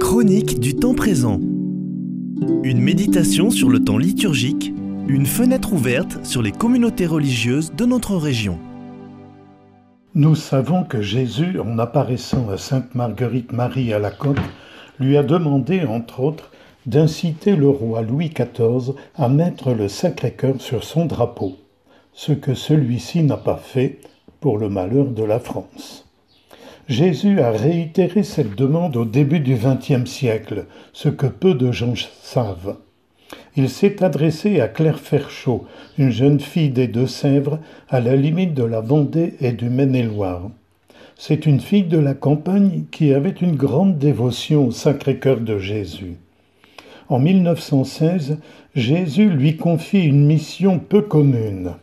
Chronique du temps présent. Une méditation sur le temps liturgique, une fenêtre ouverte sur les communautés religieuses de notre région. Nous savons que Jésus, en apparaissant à Sainte Marguerite Marie à la côte, lui a demandé, entre autres, d'inciter le roi Louis XIV à mettre le Sacré-Cœur sur son drapeau, ce que celui-ci n'a pas fait pour le malheur de la France. Jésus a réitéré cette demande au début du XXe siècle, ce que peu de gens savent. Il s'est adressé à Claire Ferchaud, une jeune fille des Deux-Sèvres, à la limite de la Vendée et du Maine-et-Loire. C'est une fille de la campagne qui avait une grande dévotion au Sacré-Cœur de Jésus. En 1916, Jésus lui confie une mission peu commune,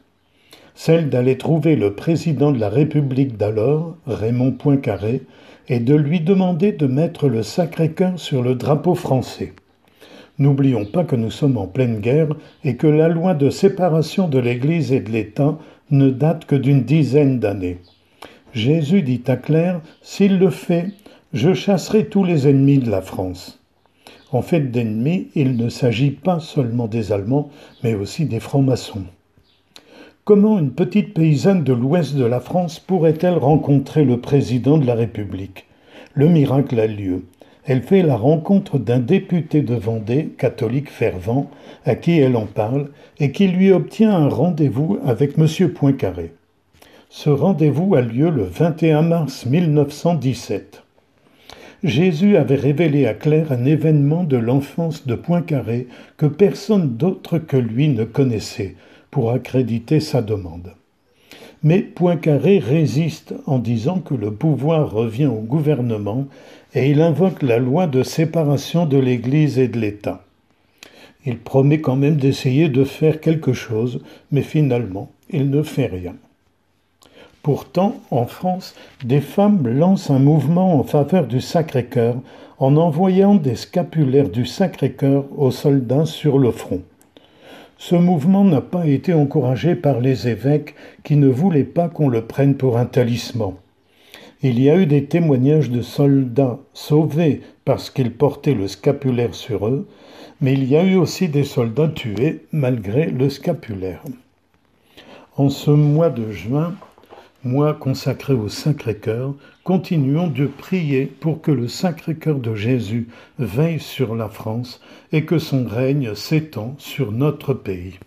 celle d'aller trouver le président de la République d'alors, Raymond Poincaré, et de lui demander de mettre le Sacré-Cœur sur le drapeau français. N'oublions pas que nous sommes en pleine guerre et que la loi de séparation de l'Église et de l'État ne date que d'une dizaine d'années. Jésus dit à Claire, S'il le fait, je chasserai tous les ennemis de la France. En fait d'ennemis, il ne s'agit pas seulement des Allemands, mais aussi des francs-maçons. Comment une petite paysanne de l'ouest de la France pourrait-elle rencontrer le président de la République? Le miracle a lieu elle fait la rencontre d'un député de Vendée, catholique fervent, à qui elle en parle, et qui lui obtient un rendez-vous avec M. Poincaré. Ce rendez-vous a lieu le 21 mars 1917. Jésus avait révélé à Claire un événement de l'enfance de Poincaré que personne d'autre que lui ne connaissait pour accréditer sa demande. Mais Poincaré résiste en disant que le pouvoir revient au gouvernement et il invoque la loi de séparation de l'Église et de l'État. Il promet quand même d'essayer de faire quelque chose, mais finalement, il ne fait rien. Pourtant, en France, des femmes lancent un mouvement en faveur du Sacré-Cœur en envoyant des scapulaires du Sacré-Cœur aux soldats sur le front. Ce mouvement n'a pas été encouragé par les évêques qui ne voulaient pas qu'on le prenne pour un talisman. Il y a eu des témoignages de soldats sauvés parce qu'ils portaient le scapulaire sur eux, mais il y a eu aussi des soldats tués malgré le scapulaire. En ce mois de juin, mois consacré au Sacré-Cœur, continuons de prier pour que le Sacré-Cœur de Jésus veille sur la France et que son règne s'étend sur notre pays.